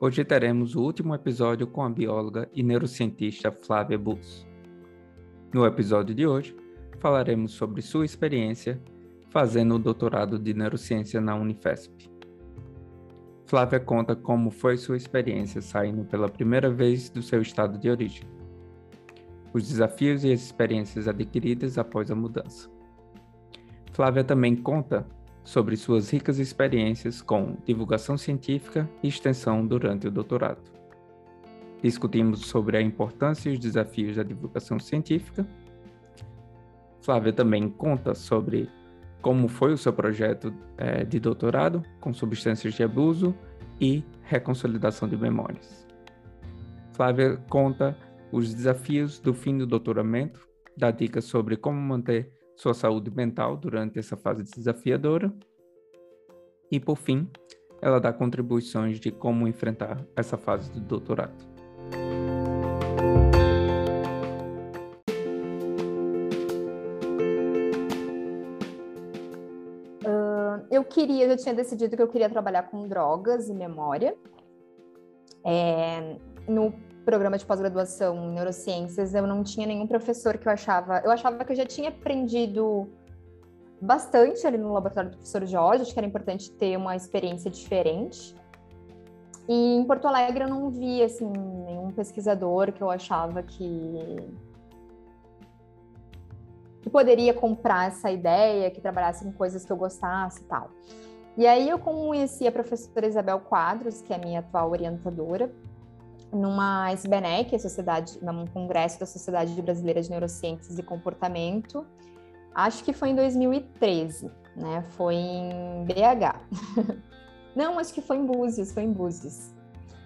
Hoje teremos o último episódio com a bióloga e neurocientista Flávia Bus. No episódio de hoje, falaremos sobre sua experiência fazendo o doutorado de neurociência na Unifesp. Flávia conta como foi sua experiência saindo pela primeira vez do seu estado de origem, os desafios e as experiências adquiridas após a mudança. Flávia também conta sobre suas ricas experiências com divulgação científica e extensão durante o doutorado. Discutimos sobre a importância e os desafios da divulgação científica. Flávia também conta sobre como foi o seu projeto é, de doutorado com substâncias de abuso e reconsolidação de memórias. Flávia conta os desafios do fim do doutoramento, dá dicas sobre como manter sua saúde mental durante essa fase desafiadora e, por fim, ela dá contribuições de como enfrentar essa fase do doutorado. eu queria, eu tinha decidido que eu queria trabalhar com drogas e memória. É, no programa de pós-graduação em neurociências, eu não tinha nenhum professor que eu achava. Eu achava que eu já tinha aprendido bastante ali no laboratório do professor Jorge, acho que era importante ter uma experiência diferente. E em Porto Alegre eu não vi assim nenhum pesquisador que eu achava que que poderia comprar essa ideia, que trabalhasse com coisas que eu gostasse e tal. E aí eu conheci a professora Isabel Quadros, que é a minha atual orientadora, numa SBNEC, a sociedade, num congresso da Sociedade Brasileira de Neurociências e Comportamento, acho que foi em 2013, né? Foi em BH. Não, acho que foi em Búzios, foi em Búzios.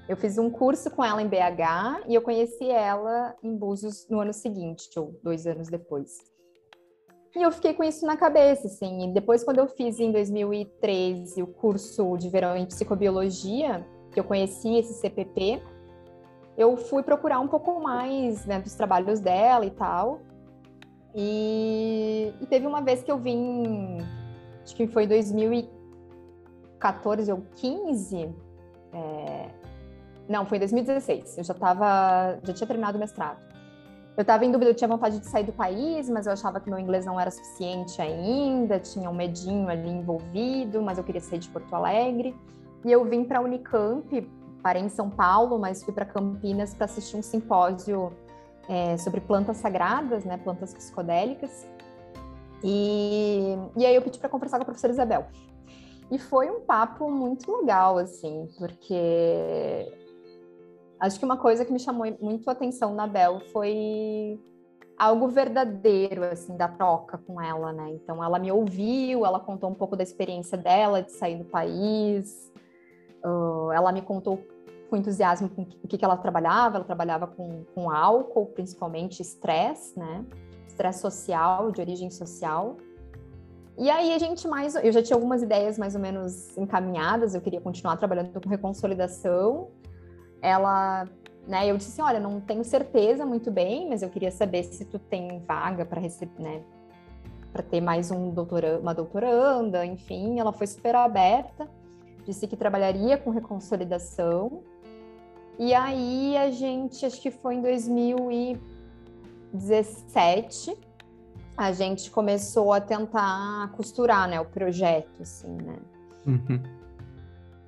Eu fiz um curso com ela em BH e eu conheci ela em Búzios no ano seguinte, ou dois anos depois. E eu fiquei com isso na cabeça, assim. E depois, quando eu fiz em 2013 o curso de verão em psicobiologia, que eu conheci esse CPP, eu fui procurar um pouco mais né, dos trabalhos dela e tal. E, e, teve uma vez que eu vim, acho que foi em 2014 ou 15, é, não, foi em 2016. Eu já tava, já tinha terminado o mestrado. Eu estava em dúvida, eu tinha vontade de sair do país, mas eu achava que meu inglês não era suficiente ainda, tinha um medinho ali envolvido, mas eu queria sair de Porto Alegre. E eu vim para a Unicamp, parei em São Paulo, mas fui para Campinas para assistir um simpósio é, sobre plantas sagradas, né, plantas psicodélicas. E, e aí eu pedi para conversar com a professora Isabel. E foi um papo muito legal, assim, porque Acho que uma coisa que me chamou muito a atenção na Bel foi algo verdadeiro, assim, da troca com ela, né? Então, ela me ouviu, ela contou um pouco da experiência dela de sair do país, uh, ela me contou com entusiasmo com o que, que ela trabalhava, ela trabalhava com, com álcool, principalmente estresse, né? Estresse social, de origem social. E aí a gente mais, eu já tinha algumas ideias mais ou menos encaminhadas, eu queria continuar trabalhando com reconsolidação, ela, né, eu disse assim, olha, não tenho certeza muito bem, mas eu queria saber se tu tem vaga para receber, né, para ter mais um doutora, uma doutoranda, enfim, ela foi super aberta, disse que trabalharia com reconsolidação. E aí a gente, acho que foi em 2017, a gente começou a tentar costurar, né, o projeto, assim, né? Uhum.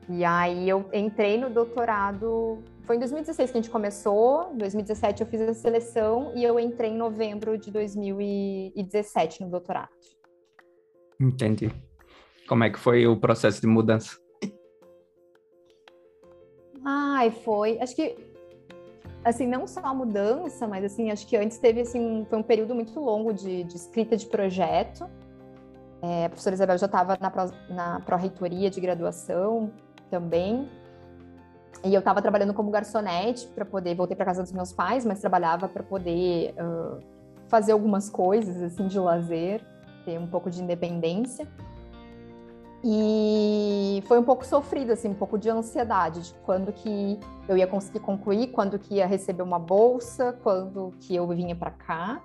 E aí eu entrei no doutorado, foi em 2016 que a gente começou, em 2017 eu fiz a seleção e eu entrei em novembro de 2017 no doutorado. Entendi. Como é que foi o processo de mudança? Ai, foi, acho que assim, não só a mudança, mas assim, acho que antes teve assim, foi um período muito longo de, de escrita de projeto. É, a professora Isabel já estava na pró-reitoria de graduação, também. E eu estava trabalhando como garçonete para poder, voltei para casa dos meus pais, mas trabalhava para poder uh, fazer algumas coisas assim de lazer, ter um pouco de independência. E foi um pouco sofrido, assim, um pouco de ansiedade de quando que eu ia conseguir concluir, quando que ia receber uma bolsa, quando que eu vinha para cá.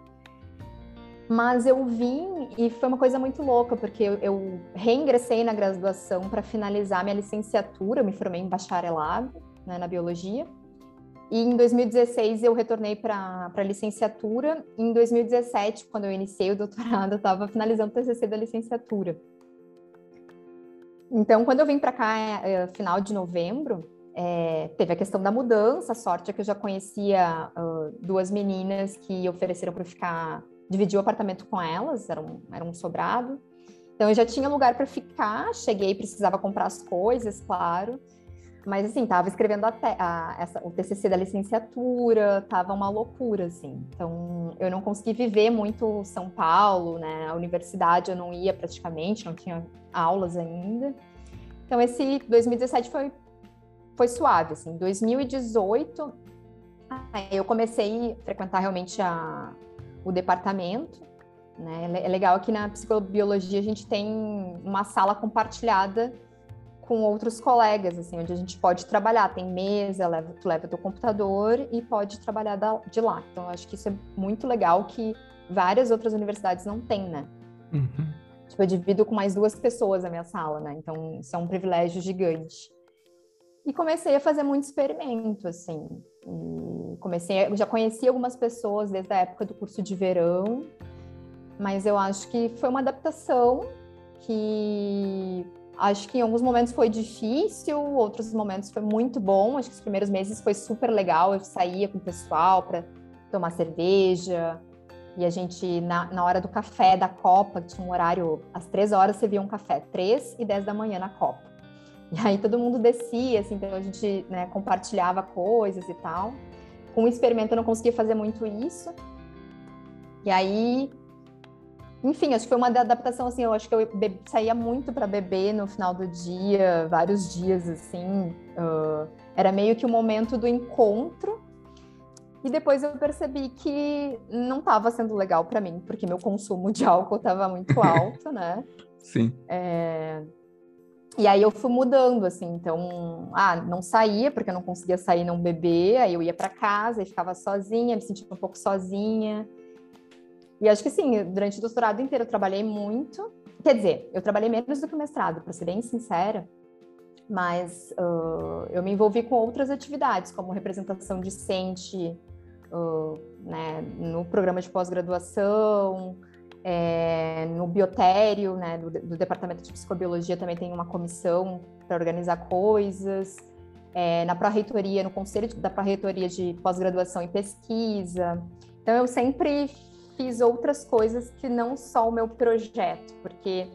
Mas eu vim e foi uma coisa muito louca, porque eu, reingressei na graduação para finalizar minha licenciatura, eu me formei em bacharelado, né, na biologia. E em 2016 eu retornei para a licenciatura. Em 2017, quando eu iniciei o doutorado, eu estava finalizando o TCC da licenciatura. Então, quando eu vim para cá, é, final de novembro, é, teve a questão da mudança. A sorte é que eu já conhecia uh, duas meninas que ofereceram para ficar, dividir o apartamento com elas, era um, era um sobrado. Então, eu já tinha lugar para ficar. Cheguei, precisava comprar as coisas, claro. Mas, assim, tava escrevendo a, essa, o TCC da licenciatura, tava uma loucura, assim. Então, eu não consegui viver muito São Paulo, né? A universidade eu não ia praticamente, não tinha aulas ainda. Então, esse 2017 foi, foi suave, assim. 2018, eu comecei a frequentar realmente a, o departamento, né? É legal que na psicobiologia a gente tem uma sala compartilhada com outros colegas, assim, onde a gente pode trabalhar. Tem mesa, leva, tu leva teu computador e pode trabalhar da, de lá. Então, acho que isso é muito legal que várias outras universidades não têm, né? Uhum. Tipo, eu divido com mais duas pessoas a minha sala, né? Então, isso é um privilégio gigante. E comecei a fazer muito experimento, assim. E comecei, eu já conheci algumas pessoas desde a época do curso de verão, mas eu acho que foi uma adaptação que Acho que em alguns momentos foi difícil, outros momentos foi muito bom. Acho que os primeiros meses foi super legal. Eu saía com o pessoal para tomar cerveja. E a gente, na, na hora do café da Copa, tinha um horário, às três horas você via um café, três e dez da manhã na Copa. E aí todo mundo descia, assim, então a gente né, compartilhava coisas e tal. Com o experimento eu não conseguia fazer muito isso. E aí enfim, acho que foi uma adaptação assim. Eu acho que eu saía muito para beber no final do dia, vários dias assim. Uh, era meio que o momento do encontro. E depois eu percebi que não estava sendo legal para mim, porque meu consumo de álcool estava muito alto, né? Sim. É... E aí eu fui mudando, assim, então, ah, não saía, porque eu não conseguia sair não beber, aí eu ia para casa e ficava sozinha, me sentia um pouco sozinha. E acho que sim, durante o doutorado inteiro eu trabalhei muito. Quer dizer, eu trabalhei menos do que o mestrado, para ser bem sincera, mas uh, eu me envolvi com outras atividades, como representação discente uh, né, no programa de pós-graduação, é, no biotério, né, do, do, Departamento de Psicobiologia também tem uma comissão para organizar coisas, é, na pró-reitoria, no conselho da pró-reitoria de pós-graduação e pesquisa. Então, eu sempre fiz outras coisas que não só o meu projeto, porque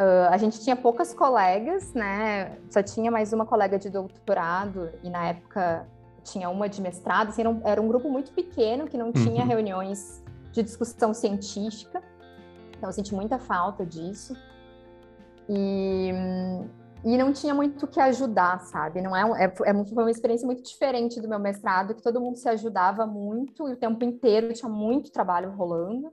uh, a gente tinha poucas colegas, né? Só tinha mais uma colega de doutorado e na época tinha uma de mestrado. Assim, era, um, era um grupo muito pequeno que não tinha uhum. reuniões de discussão científica. Então eu senti muita falta disso. E e não tinha muito o que ajudar, sabe? Não é, é, é, foi uma experiência muito diferente do meu mestrado, que todo mundo se ajudava muito e o tempo inteiro tinha muito trabalho rolando.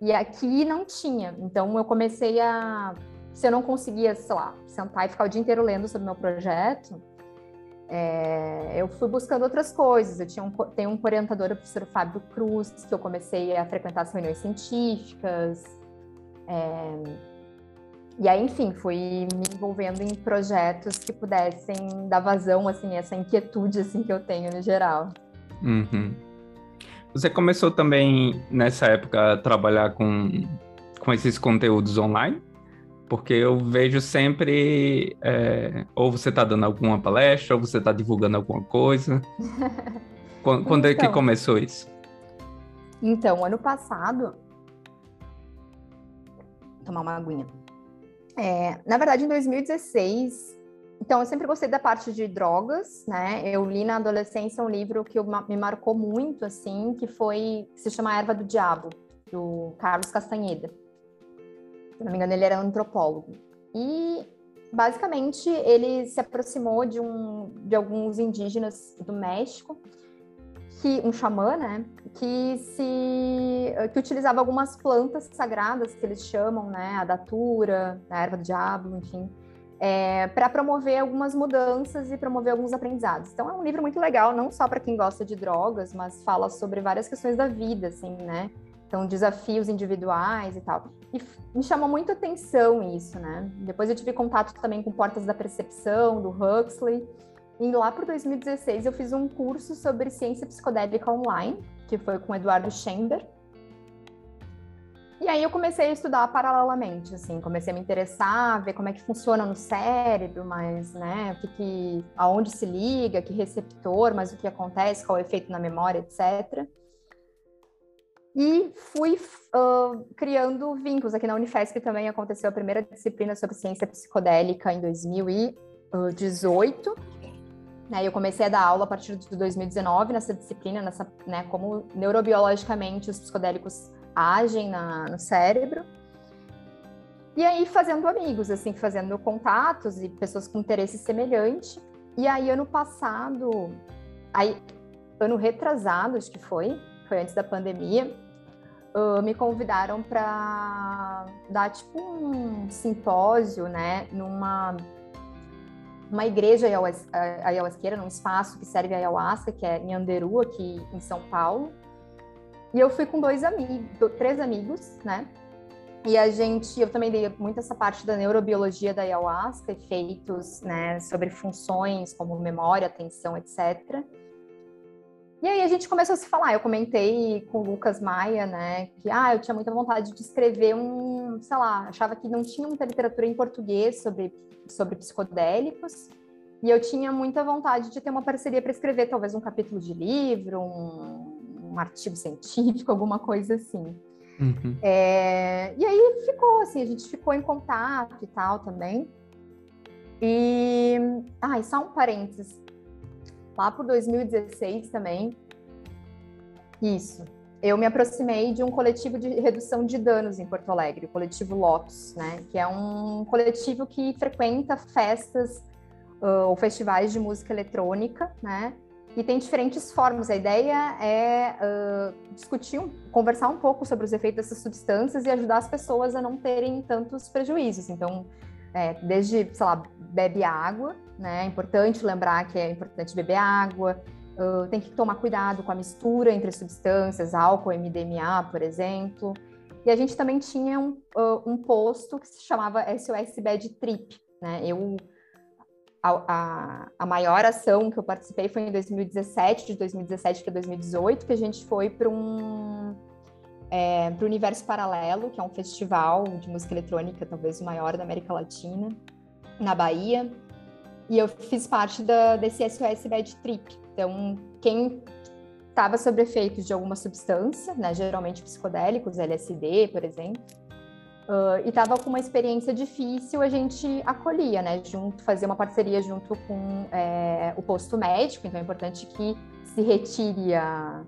E aqui não tinha. Então eu comecei a. Se eu não conseguia, sei lá, sentar e ficar o dia inteiro lendo sobre meu projeto, é, eu fui buscando outras coisas. Eu tinha um, tenho um orientador, o professor Fábio Cruz, que eu comecei a frequentar as reuniões científicas. É, e aí, enfim, fui me envolvendo em projetos que pudessem dar vazão, assim, essa inquietude, assim, que eu tenho no geral. Uhum. Você começou também, nessa época, a trabalhar com, com esses conteúdos online? Porque eu vejo sempre, é, ou você está dando alguma palestra, ou você está divulgando alguma coisa. quando, quando então, é que então. começou isso? Então, ano passado... Vou tomar uma aguinha. É, na verdade, em 2016, então eu sempre gostei da parte de drogas, né? Eu li na adolescência um livro que me marcou muito, assim, que foi se chama Erva do Diabo, do Carlos Castanheda. Se não me engano, ele era antropólogo. E basicamente ele se aproximou de um de alguns indígenas do México que um xamã, né, que se que utilizava algumas plantas sagradas que eles chamam, né, a datura, a erva do diabo, enfim, é, para promover algumas mudanças e promover alguns aprendizados. Então é um livro muito legal, não só para quem gosta de drogas, mas fala sobre várias questões da vida, assim, né? Então desafios individuais e tal. E me chamou muito atenção isso, né? Depois eu tive contato também com Portas da Percepção do Huxley E lá por 2016 eu fiz um curso sobre ciência psicodélica online, que foi com Eduardo Chamber. E aí eu comecei a estudar paralelamente, assim, comecei a me interessar, ver como é que funciona no cérebro, mas, né, o que, que aonde se liga, que receptor, mas o que acontece, qual é o efeito na memória, etc. E fui uh, criando vínculos. Aqui na Unifesp também aconteceu a primeira disciplina sobre ciência psicodélica em 2018. Né, eu comecei a dar aula a partir de 2019 nessa disciplina, nessa, né, como neurobiologicamente os psicodélicos agem na, no cérebro. E aí fazendo amigos, assim, fazendo contatos e pessoas com interesse semelhante. E aí ano passado, aí ano retrasado, acho que foi, foi antes da pandemia, uh, me convidaram para dar tipo um simpósio, né, numa uma igreja ayahuasqueira, num espaço que serve a ayahuasca, que é em Anderu, aqui em São Paulo. E eu fui com dois amigos, três amigos, né? E a gente, eu também dei muito essa parte da neurobiologia da ayahuasca, efeitos, né, sobre funções como memória, atenção, etc. E aí a gente começou a se falar. Eu comentei com o Lucas Maia, né, que ah, eu tinha muita vontade de escrever um, sei lá, achava que não tinha muita literatura em português sobre, sobre psicodélicos. E eu tinha muita vontade de ter uma parceria para escrever talvez um capítulo de livro, um, um artigo científico, alguma coisa assim. Uhum. É, e aí ficou assim, a gente ficou em contato e tal também. E, ah, e só um parênteses lá por 2016 também. Isso. Eu me aproximei de um coletivo de redução de danos em Porto Alegre, o coletivo Lotus, né? Que é um coletivo que frequenta festas uh, ou festivais de música eletrônica, né? E tem diferentes formas. A ideia é uh, discutir, conversar um pouco sobre os efeitos dessas substâncias e ajudar as pessoas a não terem tantos prejuízos. Então, é, desde, sei lá, bebe água, né? É importante lembrar que é importante beber água, uh, tem que tomar cuidado com a mistura entre substâncias, álcool, MDMA, por exemplo. E a gente também tinha um, uh, um posto que se chamava SOS Bad Trip, né? Eu a, a, a, maior ação que eu participei foi em 2017, de 2017 para 2018, que a gente foi para um é, para o Universo Paralelo, que é um festival de música eletrônica, talvez o maior da América Latina, na Bahia. E eu fiz parte da, desse SOS Bad Trip. Então, quem estava sob efeitos de alguma substância, né, geralmente psicodélicos, LSD, por exemplo, uh, e estava com uma experiência difícil, a gente acolhia, né, junto, fazia uma parceria junto com é, o posto médico, então é importante que se retire a,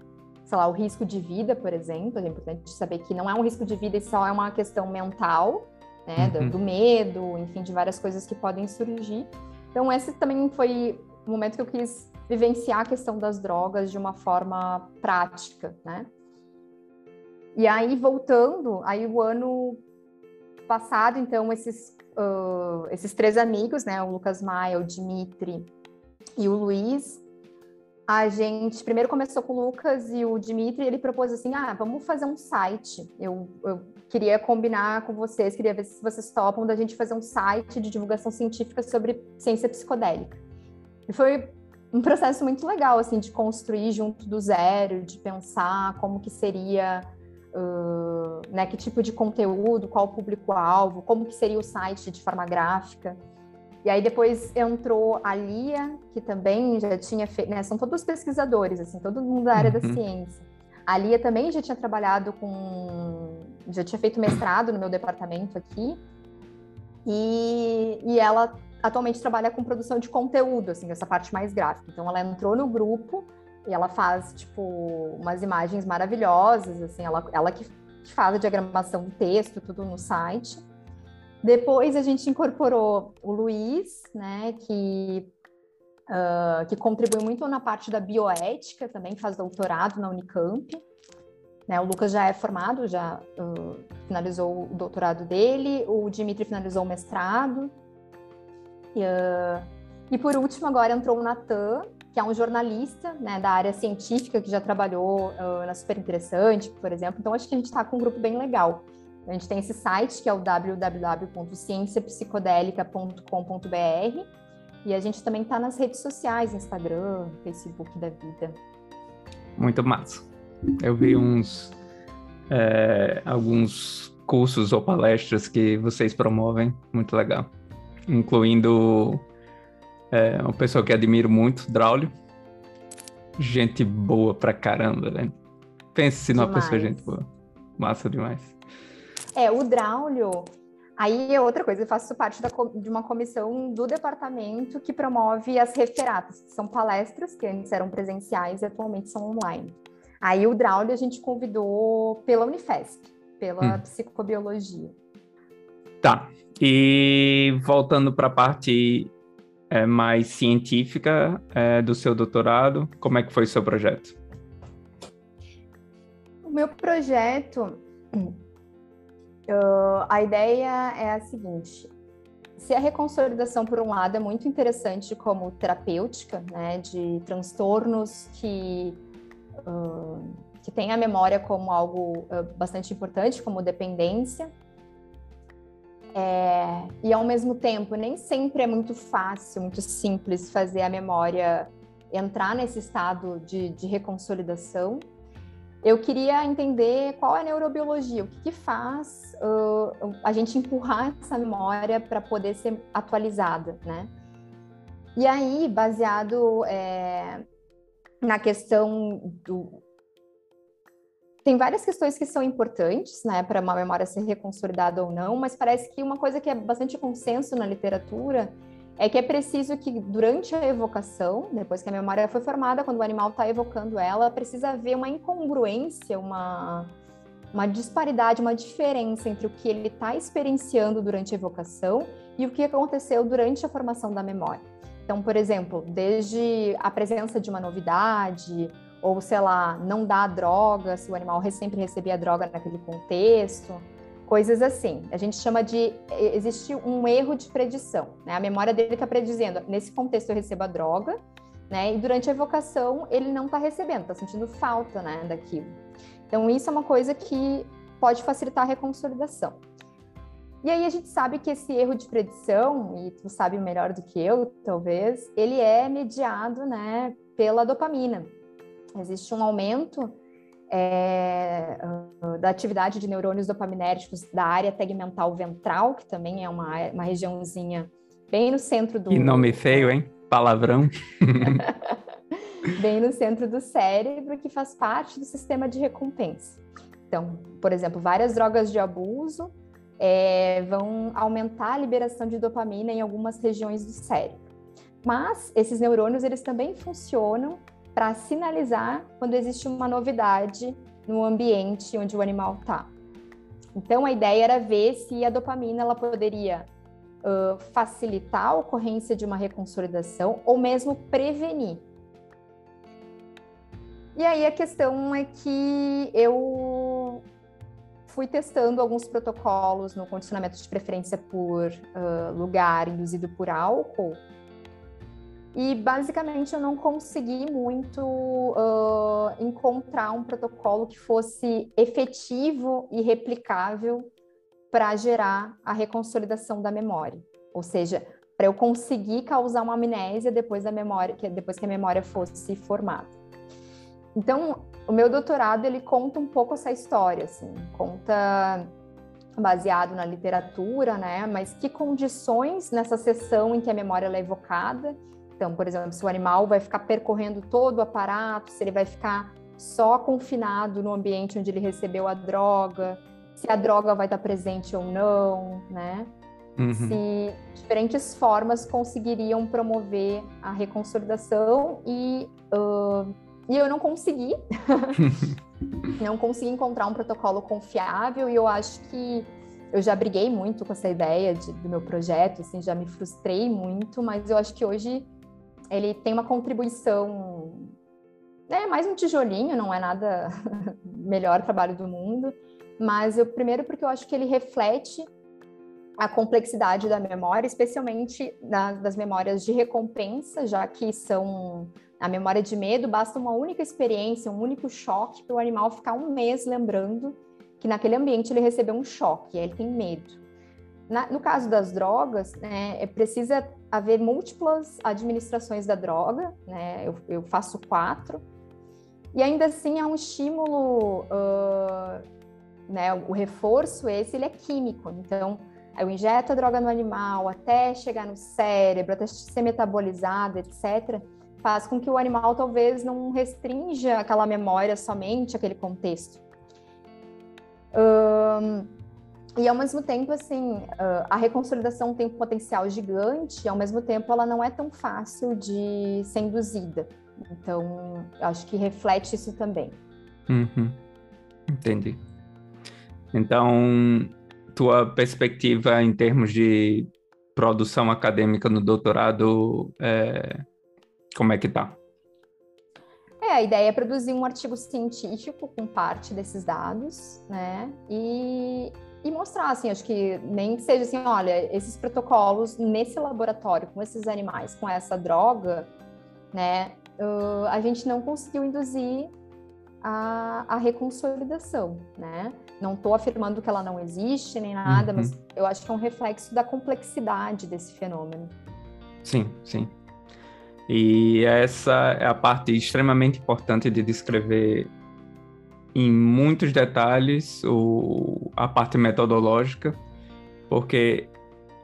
sei lá, o risco de vida, por exemplo, é importante saber que não é um risco de vida, isso só é uma questão mental, né, uhum. do, do medo, enfim, de várias coisas que podem surgir. Então, esse também foi o momento que eu quis vivenciar a questão das drogas de uma forma prática, né? E aí, voltando, aí o ano passado, então, esses, uh, esses três amigos, né, o Lucas Maia, o Dimitri e o Luiz, a gente primeiro começou com o Lucas e o Dimitri, ele propôs assim, ah, vamos fazer um site. Eu, eu queria combinar com vocês, queria ver se vocês topam da gente fazer um site de divulgação científica sobre ciência psicodélica. E foi um processo muito legal, assim, de construir junto do zero, de pensar como que seria, uh, né, que tipo de conteúdo, qual público-alvo, como que seria o site de forma gráfica. E aí depois entrou a Lia, que também já tinha feito, né, são todos pesquisadores, assim, todo mundo da área uhum. da ciência. A Lia também já tinha trabalhado com, já tinha feito mestrado no meu departamento aqui, e, e ela atualmente trabalha com produção de conteúdo, assim, essa parte mais gráfica. Então ela entrou no grupo e ela faz, tipo, umas imagens maravilhosas, assim, ela, ela que faz a diagramação do texto, tudo no site. Depois a gente incorporou o Luiz, né, que, uh, que contribui muito na parte da bioética, também faz doutorado na Unicamp. Né, o Lucas já é formado, já uh, finalizou o doutorado dele, o Dimitri finalizou o mestrado. E, uh, e por último, agora entrou o Natan, que é um jornalista né, da área científica que já trabalhou na Super Interessante, por exemplo. Então, acho que a gente está com um grupo bem legal. A gente tem esse site que é o www.cienciapsicodélica.com.br E a gente também está nas redes sociais, Instagram, Facebook da vida. Muito massa. Eu vi uns é, alguns cursos ou palestras que vocês promovem, muito legal. Incluindo é, uma pessoa que admiro muito, Draulio. Gente boa pra caramba, velho. Pense numa pessoa gente boa. Massa demais. É, o Draulio, aí é outra coisa, eu faço parte da, de uma comissão do departamento que promove as referatas, que são palestras que antes eram presenciais e atualmente são online. Aí o Draulio a gente convidou pela Unifesp, pela hum. psicobiologia. Tá. E voltando para a parte é, mais científica é, do seu doutorado, como é que foi o seu projeto? O meu projeto, uh, a ideia é a seguinte: se a reconsolidação, por um lado, é muito interessante como terapêutica, né, de transtornos que que tem a memória como algo uh, bastante importante, como dependência. É, e ao mesmo tempo, nem sempre é muito fácil, muito simples fazer a memória entrar nesse estado de, de reconsolidação. Eu queria entender qual é a neurobiologia, o que, que faz uh, a gente empurrar essa memória para poder ser atualizada, né? E aí, baseado é, na questão do. Tem várias questões que são importantes, né, para uma memória ser reconsolidada ou não, mas parece que uma coisa que é bastante consenso na literatura é que é preciso que durante a evocação, depois que a memória foi formada, quando o animal está evocando ela, precisa haver uma incongruência, uma, uma disparidade, uma diferença entre o que ele está experienciando durante a evocação e o que aconteceu durante a formação da memória. Então, por exemplo, desde a presença de uma novidade, ou sei lá, não dar droga, se o animal sempre recebia droga naquele contexto, coisas assim. A gente chama de existe um erro de predição, né? A memória dele está predizendo, nesse contexto eu recebo a droga, né? E durante a evocação ele não está recebendo, está sentindo falta, né, daquilo. Então isso é uma coisa que pode facilitar a reconsolidação. E aí a gente sabe que esse erro de predição, e tu sabe melhor do que eu, talvez, ele é mediado, né, pela dopamina. Existe um aumento é, da atividade de neurônios dopaminérgicos da área tegmental ventral, que também é uma, uma regiãozinha bem no centro do... E nome feio, hein? Palavrão. bem no centro do cérebro, que faz parte do sistema de recompensa. Então, por exemplo, várias drogas de abuso é, vão aumentar a liberação de dopamina em algumas regiões do cérebro. Mas esses neurônios eles também funcionam para sinalizar quando existe uma novidade no ambiente onde o animal está. Então a ideia era ver se a dopamina ela poderia uh, facilitar a ocorrência de uma reconsolidação ou mesmo prevenir. E aí a questão é que eu fui testando alguns protocolos no condicionamento de preferência por uh, lugar induzido por álcool. E basicamente eu não consegui muito uh, encontrar um protocolo que fosse efetivo e replicável para gerar a reconsolidação da memória. Ou seja, para eu conseguir causar uma amnésia depois da memória, depois que a memória fosse formada. Então, o meu doutorado ele conta um pouco essa história, assim, conta baseado na literatura, né? Mas que condições nessa sessão em que a memória é evocada? Então, por exemplo, se o animal vai ficar percorrendo todo o aparato, se ele vai ficar só confinado no ambiente onde ele recebeu a droga, se a droga vai estar presente ou não, né? Uhum. Se diferentes formas conseguiriam promover a reconsolidação e uh, e eu não consegui. não consegui encontrar um protocolo confiável e eu acho que eu já briguei muito com essa ideia de, do meu projeto, assim, já me frustrei muito, mas eu acho que hoje ele tem uma contribuição, é mais um tijolinho, não é nada melhor trabalho do mundo, mas eu primeiro porque eu acho que ele reflete a complexidade da memória, especialmente das memórias de recompensa, já que são a memória de medo, basta uma única experiência, um único choque para o animal ficar um mês lembrando que naquele ambiente ele recebeu um choque, ele tem medo. na, no caso das drogas, né, é, precisa haver múltiplas administrações da droga, né, eu, eu faço quatro, e ainda assim é um estímulo, uh, né, o reforço esse, ele é químico, então eu injeto a droga no animal até chegar no cérebro, até ser metabolizado, etc., faz com que o animal talvez não restrinja aquela memória somente aquele contexto. E ao mesmo tempo, assim, a reconsolidação tem um potencial gigante, e ao mesmo tempo ela não é tão fácil de ser induzida. Então, acho que reflete isso também. Uhum. Entendi. Então, tua perspectiva em termos de produção acadêmica no doutorado, é... como é que tá? É, a ideia é produzir um artigo científico com parte desses dados, né? E, e mostrar, assim, acho que nem que seja assim, olha, esses protocolos nesse laboratório, com esses animais, com essa droga, né? Uh, a gente não conseguiu induzir a, a reconsolidação, né? Não estou afirmando que ela não existe nem nada, uhum. mas eu acho que é um reflexo da complexidade desse fenômeno. Sim, sim. E essa é a parte extremamente importante de descrever em muitos detalhes o, a parte metodológica, porque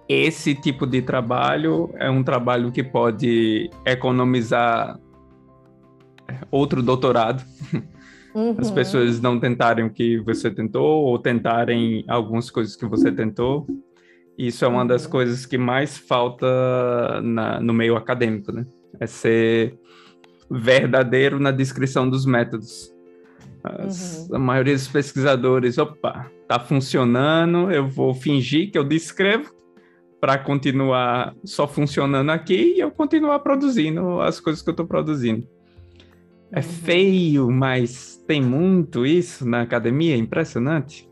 esse tipo de trabalho é um trabalho que pode economizar outro doutorado. Uhum. As pessoas não tentarem o que você tentou ou tentarem algumas coisas que você tentou. Isso é uma das uhum. coisas que mais falta na, no meio acadêmico, né? É ser verdadeiro na descrição dos métodos. As, uhum. A maioria dos pesquisadores, opa, tá funcionando, eu vou fingir que eu descrevo para continuar só funcionando aqui e eu continuar produzindo as coisas que eu estou produzindo. É uhum. feio, mas tem muito isso na academia, impressionante.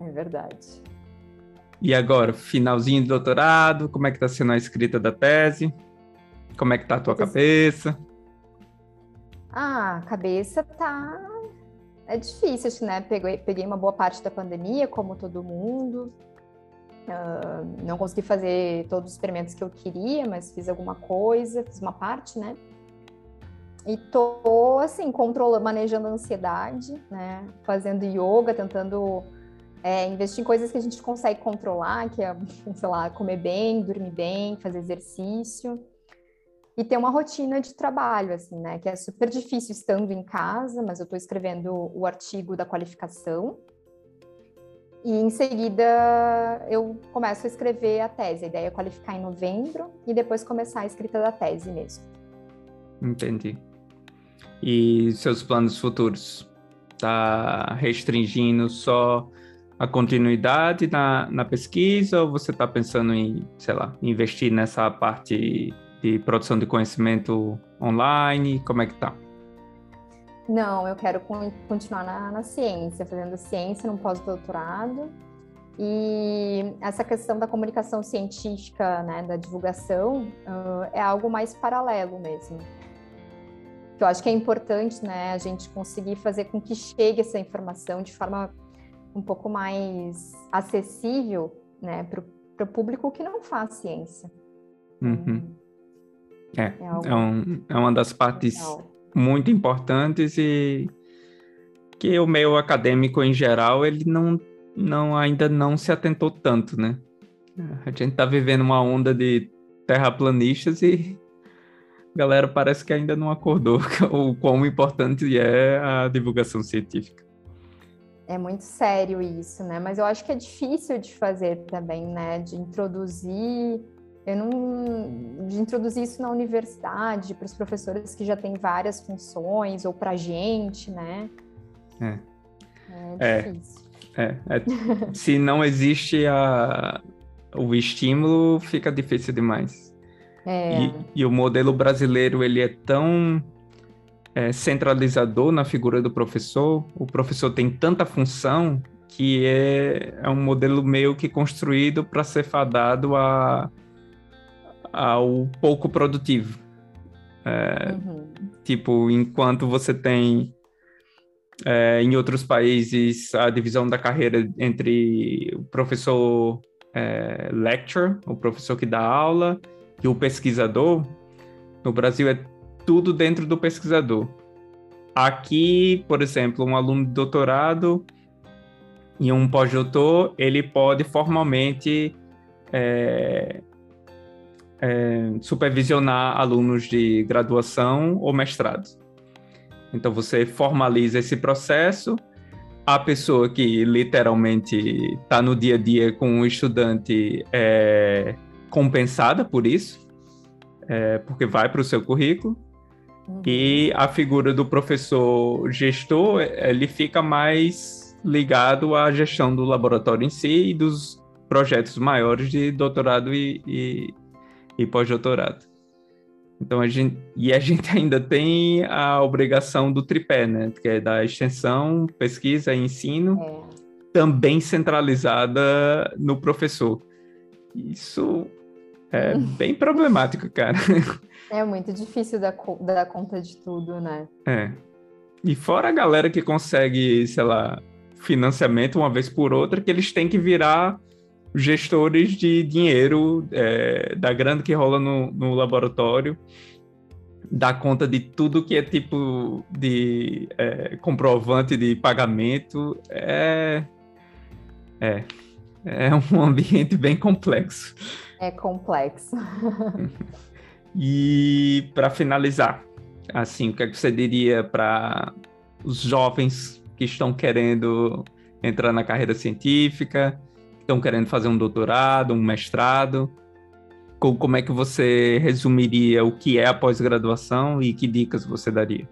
É verdade. E agora, finalzinho de doutorado, como é que está sendo a escrita da tese? Como é que tá a tua cabeça? Ah, a cabeça tá. É difícil, né? Peguei, peguei uma boa parte da pandemia, como todo mundo. Uh, não consegui fazer todos os experimentos que eu queria, mas fiz alguma coisa, fiz uma parte, né? E tô, assim, controlando, manejando a ansiedade, né? Fazendo yoga, tentando é, investir em coisas que a gente consegue controlar, que é, sei lá, comer bem, dormir bem, fazer exercício e ter uma rotina de trabalho, assim, né? Que é super difícil estando em casa, mas eu estou escrevendo o artigo da qualificação. E em seguida eu começo a escrever a tese. A ideia é qualificar em novembro e depois começar a escrita da tese mesmo. Entendi. E seus planos futuros? Tá restringindo só a continuidade na, na pesquisa ou você está pensando em, sei lá, investir nessa parte de produção de conhecimento online? Como é que tá? Não, eu quero continuar na, na ciência, fazendo ciência no pós-doutorado. E essa questão da comunicação científica, né, da divulgação, uh, é algo mais paralelo mesmo. Eu acho que é importante, né, a gente conseguir fazer com que chegue essa informação de forma um pouco mais acessível, né, para o público que não faz ciência. Uhum. É, é, é, um, é uma das partes muito importantes e que o meio acadêmico em geral ele não, não ainda não se atentou tanto, né? A gente está vivendo uma onda de terraplanistas e a galera parece que ainda não acordou o quão importante é a divulgação científica. É muito sério isso, né? Mas eu acho que é difícil de fazer também, né? De introduzir eu não de introduzir isso na universidade para os professores que já têm várias funções ou para a gente, né? É. É difícil. É, é, é. se não existe a, o estímulo, fica difícil demais. É. E, e o modelo brasileiro ele é tão é, centralizador na figura do professor. O professor tem tanta função que é, é um modelo meio que construído para ser fadado a ao pouco produtivo. É, uhum. Tipo, enquanto você tem é, em outros países a divisão da carreira entre o professor é, lecturer, o professor que dá aula, e o pesquisador. No Brasil é tudo dentro do pesquisador. Aqui, por exemplo, um aluno de doutorado e um pós-doutor, ele pode formalmente é, é, supervisionar alunos de graduação ou mestrado. Então você formaliza esse processo, a pessoa que literalmente está no dia a dia com o estudante é compensada por isso, é, porque vai para o seu currículo. Uhum. E a figura do professor gestor, ele fica mais ligado à gestão do laboratório em si e dos projetos maiores de doutorado e, e, e pós-doutorado. Então a gente e a gente ainda tem a obrigação do tripé, né? Que é da extensão, pesquisa e ensino, é. também centralizada no professor. Isso é bem problemático, cara. É muito difícil dar, dar conta de tudo, né? É. E fora a galera que consegue, sei lá, financiamento uma vez por outra, que eles têm que virar gestores de dinheiro é, da grana que rola no, no laboratório, dá conta de tudo que é tipo de é, comprovante de pagamento. É, é, é um ambiente bem complexo. É complexo. e para finalizar, assim, o que, é que você diria para os jovens que estão querendo entrar na carreira científica? Estão querendo fazer um doutorado, um mestrado. Como é que você resumiria o que é a pós-graduação e que dicas você daria?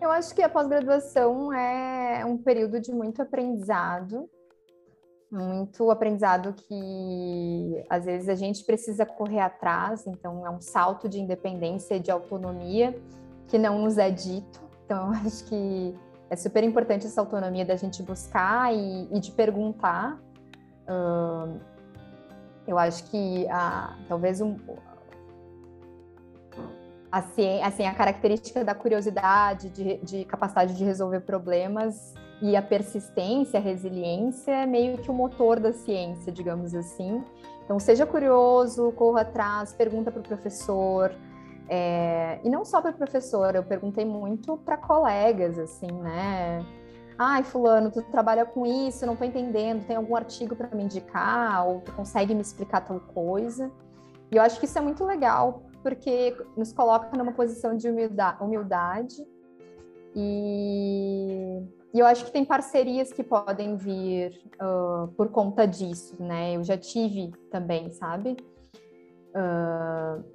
Eu acho que a pós-graduação é um período de muito aprendizado, muito aprendizado que às vezes a gente precisa correr atrás, então é um salto de independência e de autonomia que não nos é dito. Então eu acho que é super importante essa autonomia da gente buscar e, e de perguntar. Uh, eu acho que a, talvez um, assim, assim, a característica da curiosidade, de, de, capacidade de resolver problemas e a persistência, a resiliência é meio que o motor da ciência, digamos assim. Então, seja curioso, corra atrás, pergunta para o professor, é, e não só para professor, eu perguntei muito para colegas, assim, né? Ai, fulano, tu trabalha com isso, não estou entendendo, tem algum artigo para me indicar, ou tu consegue me explicar tal coisa? E eu acho que isso é muito legal, porque nos coloca numa posição de humildade, e, e, eu acho que tem parcerias que podem vir uh, por conta disso, né? Eu já tive também, sabe? Uh,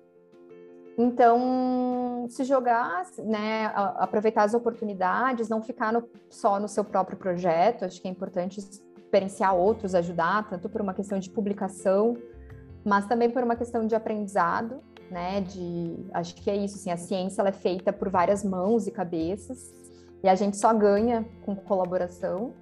então, se jogar, né, aproveitar as oportunidades, não ficar no, só no seu próprio projeto, acho que é importante experienciar outros, ajudar, tanto por uma questão de publicação, mas também por uma questão de aprendizado, né, de, acho que é isso, assim, a ciência ela é feita por várias mãos e cabeças, e a gente só ganha com colaboração.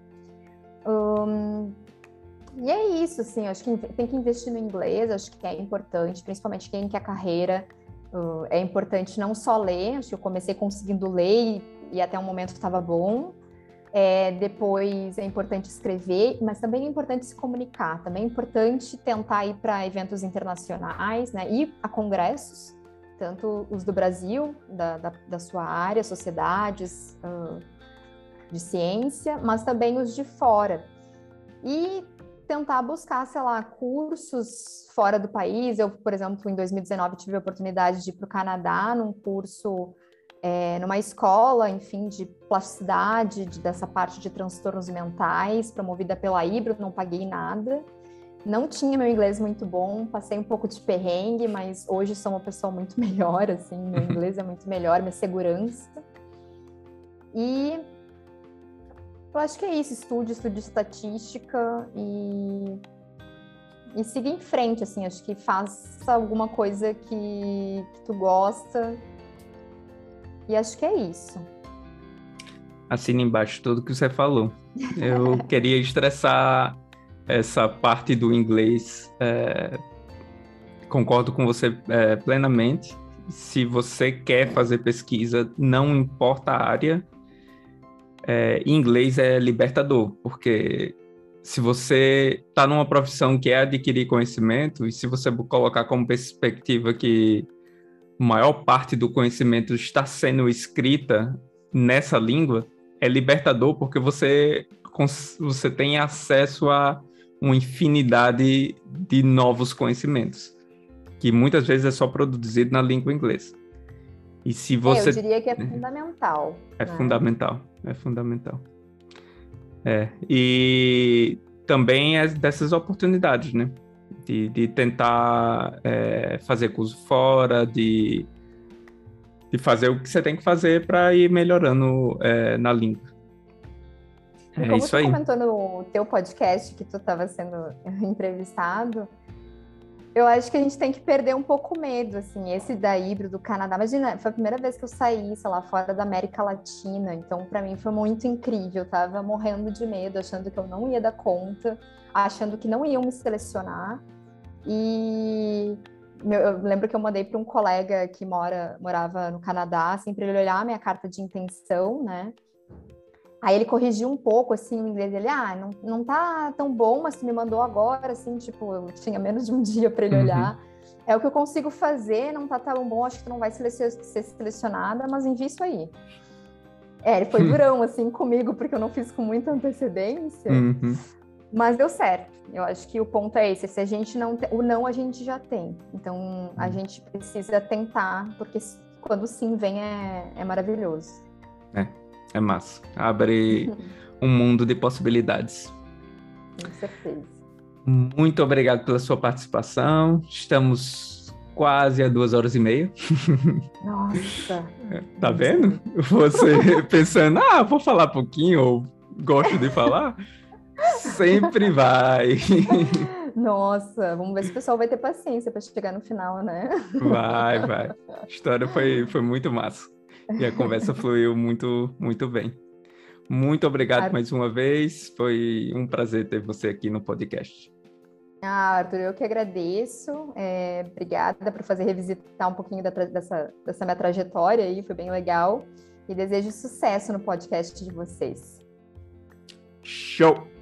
E é isso, assim, acho que tem que investir no inglês, acho que é importante, principalmente quem quer carreira, Uh, é importante não só ler, acho que eu comecei conseguindo ler e, e até um momento estava bom. É, depois é importante escrever, mas também é importante se comunicar. Também é importante tentar ir para eventos internacionais, né? ir a congressos, tanto os do Brasil, da, da, da sua área, sociedades uh, de ciência, mas também os de fora. E tentar buscar, sei lá, cursos fora do país. Eu, por exemplo, em 2019 tive a oportunidade de ir para o Canadá num curso, é, numa escola, enfim, de plasticidade, de, dessa parte de transtornos mentais, promovida pela Ibro, não paguei nada. Não tinha meu inglês muito bom, passei um pouco de perrengue, mas hoje sou uma pessoa muito melhor, assim, meu inglês é muito melhor, minha segurança. E eu acho que é isso, estude, estude estatística e, e siga em frente, assim, acho que faça alguma coisa que, que tu gosta e acho que é isso. Assina embaixo tudo que você falou. Eu queria estressar essa parte do inglês. É, concordo com você é, plenamente. Se você quer fazer pesquisa, não importa a área, é, em inglês é libertador, porque se você está numa profissão que é adquirir conhecimento, e se você colocar como perspectiva que maior parte do conhecimento está sendo escrita nessa língua, é libertador porque você, você tem acesso a uma infinidade de novos conhecimentos, que muitas vezes é só produzido na língua inglesa. E se você... É, eu diria que é fundamental. É né? fundamental, é fundamental. É, e também é dessas oportunidades, né? De, de tentar é, fazer curso fora, de, de fazer o que você tem que fazer para ir melhorando é, na língua. É como isso aí. comentou no teu podcast que tu estava sendo entrevistado, eu acho que a gente tem que perder um pouco o medo, assim, esse da híbrido do Canadá. Imagina, foi a primeira vez que eu saí, sei lá, fora da América Latina, então para mim foi muito incrível. Eu tava morrendo de medo, achando que eu não ia dar conta, achando que não iam me selecionar. E eu lembro que eu mandei para um colega que mora, morava no Canadá, assim, para ele olhar a minha carta de intenção, né? Aí ele corrigiu um pouco, assim, o inglês dele, ah, não, não tá tão bom, mas me mandou agora, assim, tipo, eu tinha menos de um dia para ele uhum. olhar. É o que eu consigo fazer, não tá tão bom, acho que tu não vai ser selecionada, mas envia isso aí. É, ele foi hum. durão, assim, comigo, porque eu não fiz com muita antecedência, uhum. mas deu certo. Eu acho que o ponto é esse, se a gente não tem, o não a gente já tem, então a uhum. gente precisa tentar, porque quando sim vem é, é maravilhoso. É. É massa. Abre um mundo de possibilidades. Com certeza. Muito obrigado pela sua participação. Estamos quase a duas horas e meia. Nossa! tá vendo? Você pensando, ah, vou falar pouquinho, ou gosto de falar. Sempre vai. Nossa, vamos ver se o pessoal vai ter paciência para chegar no final, né? Vai, vai. A história foi, foi muito massa. E a conversa fluiu muito, muito bem. Muito obrigado mais uma vez. Foi um prazer ter você aqui no podcast. Ah, Arthur, eu que agradeço. É, obrigada por fazer revisitar um pouquinho da, dessa, dessa minha trajetória aí, foi bem legal. E desejo sucesso no podcast de vocês. Show!